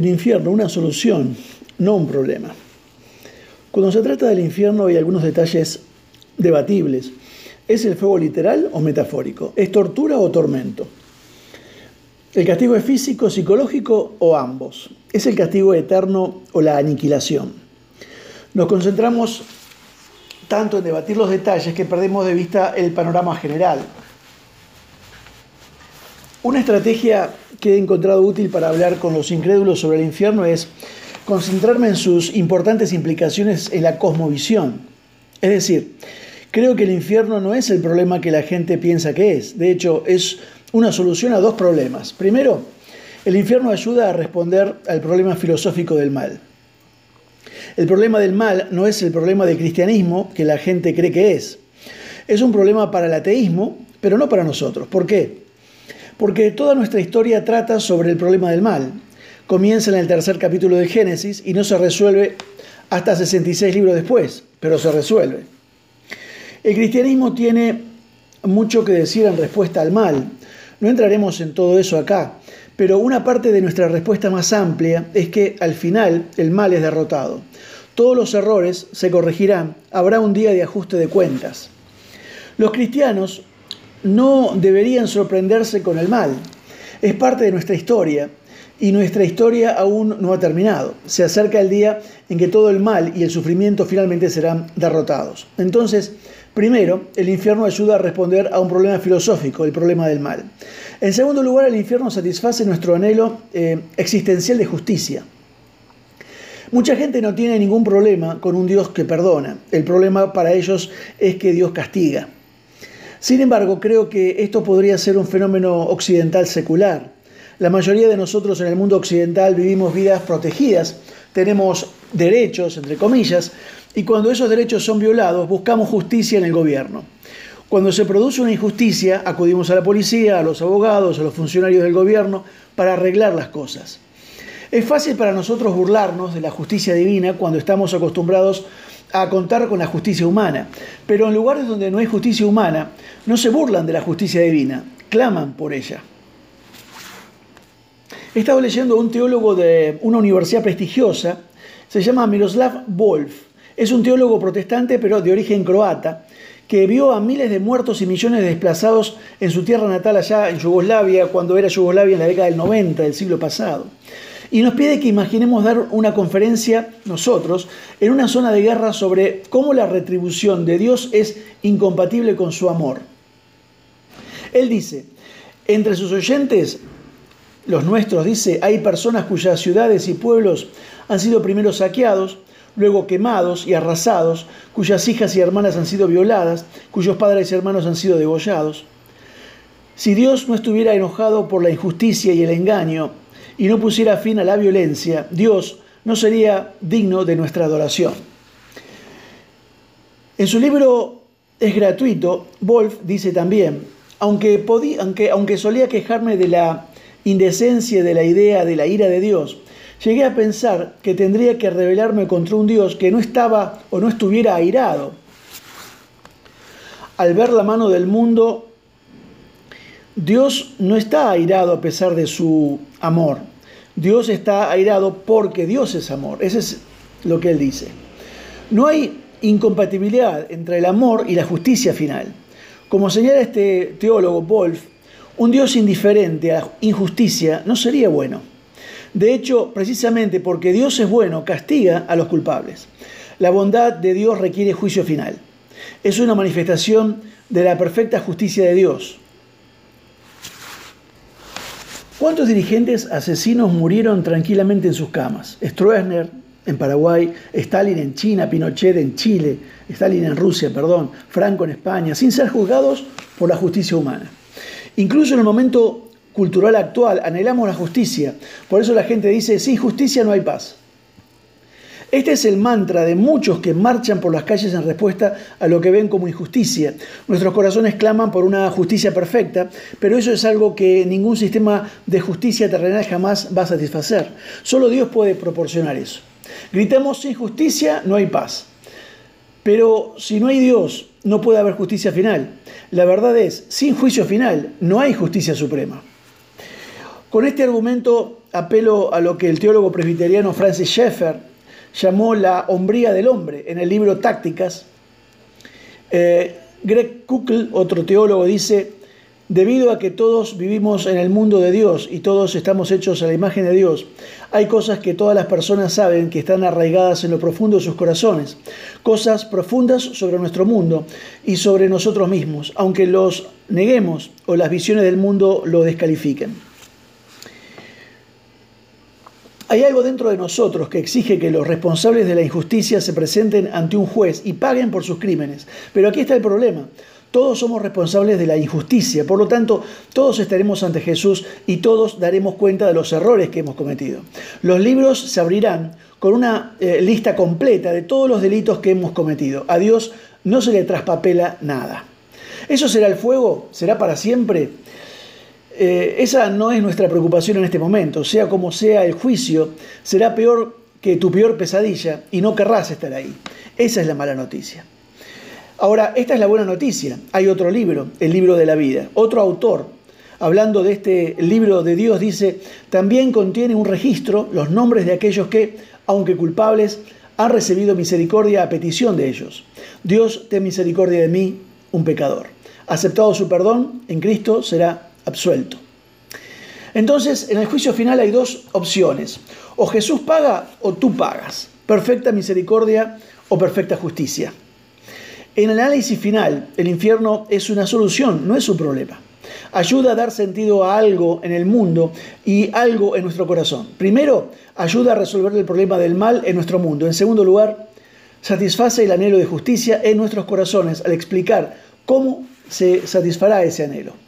del infierno una solución, no un problema. Cuando se trata del infierno hay algunos detalles debatibles. ¿Es el fuego literal o metafórico? ¿Es tortura o tormento? ¿El castigo es físico, psicológico o ambos? ¿Es el castigo eterno o la aniquilación? Nos concentramos tanto en debatir los detalles que perdemos de vista el panorama general. Una estrategia que he encontrado útil para hablar con los incrédulos sobre el infierno es concentrarme en sus importantes implicaciones en la cosmovisión. Es decir, creo que el infierno no es el problema que la gente piensa que es. De hecho, es una solución a dos problemas. Primero, el infierno ayuda a responder al problema filosófico del mal. El problema del mal no es el problema del cristianismo que la gente cree que es. Es un problema para el ateísmo, pero no para nosotros. ¿Por qué? Porque toda nuestra historia trata sobre el problema del mal comienza en el tercer capítulo de Génesis y no se resuelve hasta 66 libros después, pero se resuelve. El cristianismo tiene mucho que decir en respuesta al mal. No entraremos en todo eso acá, pero una parte de nuestra respuesta más amplia es que al final el mal es derrotado. Todos los errores se corregirán, habrá un día de ajuste de cuentas. Los cristianos no deberían sorprenderse con el mal. Es parte de nuestra historia y nuestra historia aún no ha terminado. Se acerca el día en que todo el mal y el sufrimiento finalmente serán derrotados. Entonces, primero, el infierno ayuda a responder a un problema filosófico, el problema del mal. En segundo lugar, el infierno satisface nuestro anhelo eh, existencial de justicia. Mucha gente no tiene ningún problema con un Dios que perdona. El problema para ellos es que Dios castiga. Sin embargo, creo que esto podría ser un fenómeno occidental secular la mayoría de nosotros en el mundo occidental vivimos vidas protegidas, tenemos derechos, entre comillas, y cuando esos derechos son violados buscamos justicia en el gobierno. Cuando se produce una injusticia, acudimos a la policía, a los abogados, a los funcionarios del gobierno para arreglar las cosas. Es fácil para nosotros burlarnos de la justicia divina cuando estamos acostumbrados a contar con la justicia humana, pero en lugares donde no hay justicia humana, no se burlan de la justicia divina, claman por ella. He estado leyendo a un teólogo de una universidad prestigiosa, se llama Miroslav Wolf. Es un teólogo protestante, pero de origen croata, que vio a miles de muertos y millones de desplazados en su tierra natal allá en Yugoslavia, cuando era Yugoslavia en la década del 90 del siglo pasado. Y nos pide que imaginemos dar una conferencia nosotros en una zona de guerra sobre cómo la retribución de Dios es incompatible con su amor. Él dice, entre sus oyentes los nuestros, dice, hay personas cuyas ciudades y pueblos han sido primero saqueados, luego quemados y arrasados, cuyas hijas y hermanas han sido violadas, cuyos padres y hermanos han sido degollados. Si Dios no estuviera enojado por la injusticia y el engaño y no pusiera fin a la violencia, Dios no sería digno de nuestra adoración. En su libro Es gratuito, Wolf dice también, aunque, aunque, aunque solía quejarme de la indecencia de la idea de la ira de Dios, llegué a pensar que tendría que rebelarme contra un Dios que no estaba o no estuviera airado. Al ver la mano del mundo, Dios no está airado a pesar de su amor. Dios está airado porque Dios es amor. Ese es lo que él dice. No hay incompatibilidad entre el amor y la justicia final. Como señala este teólogo Wolf, un Dios indiferente a injusticia no sería bueno. De hecho, precisamente porque Dios es bueno, castiga a los culpables. La bondad de Dios requiere juicio final. Es una manifestación de la perfecta justicia de Dios. ¿Cuántos dirigentes asesinos murieron tranquilamente en sus camas? Stroessner en Paraguay, Stalin en China, Pinochet en Chile, Stalin en Rusia, perdón, Franco en España, sin ser juzgados por la justicia humana. Incluso en el momento cultural actual anhelamos la justicia. Por eso la gente dice, sin justicia no hay paz. Este es el mantra de muchos que marchan por las calles en respuesta a lo que ven como injusticia. Nuestros corazones claman por una justicia perfecta, pero eso es algo que ningún sistema de justicia terrenal jamás va a satisfacer. Solo Dios puede proporcionar eso. Gritamos, sin justicia no hay paz. Pero si no hay Dios, no puede haber justicia final. La verdad es, sin juicio final no hay justicia suprema. Con este argumento apelo a lo que el teólogo presbiteriano Francis Schaeffer llamó la hombría del hombre en el libro Tácticas. Eh, Greg Kuckl, otro teólogo, dice, debido a que todos vivimos en el mundo de Dios y todos estamos hechos a la imagen de Dios, hay cosas que todas las personas saben que están arraigadas en lo profundo de sus corazones, cosas profundas sobre nuestro mundo y sobre nosotros mismos, aunque los neguemos o las visiones del mundo lo descalifiquen. Hay algo dentro de nosotros que exige que los responsables de la injusticia se presenten ante un juez y paguen por sus crímenes. Pero aquí está el problema. Todos somos responsables de la injusticia, por lo tanto, todos estaremos ante Jesús y todos daremos cuenta de los errores que hemos cometido. Los libros se abrirán con una eh, lista completa de todos los delitos que hemos cometido. A Dios no se le traspapela nada. ¿Eso será el fuego? ¿Será para siempre? Eh, esa no es nuestra preocupación en este momento. Sea como sea el juicio, será peor que tu peor pesadilla y no querrás estar ahí. Esa es la mala noticia. Ahora, esta es la buena noticia. Hay otro libro, el libro de la vida. Otro autor, hablando de este libro de Dios, dice, también contiene un registro, los nombres de aquellos que, aunque culpables, han recibido misericordia a petición de ellos. Dios, ten misericordia de mí, un pecador. Aceptado su perdón, en Cristo será absuelto. Entonces, en el juicio final hay dos opciones. O Jesús paga o tú pagas. Perfecta misericordia o perfecta justicia. En el análisis final, el infierno es una solución, no es un problema. Ayuda a dar sentido a algo en el mundo y algo en nuestro corazón. Primero, ayuda a resolver el problema del mal en nuestro mundo. En segundo lugar, satisface el anhelo de justicia en nuestros corazones al explicar cómo se satisfará ese anhelo.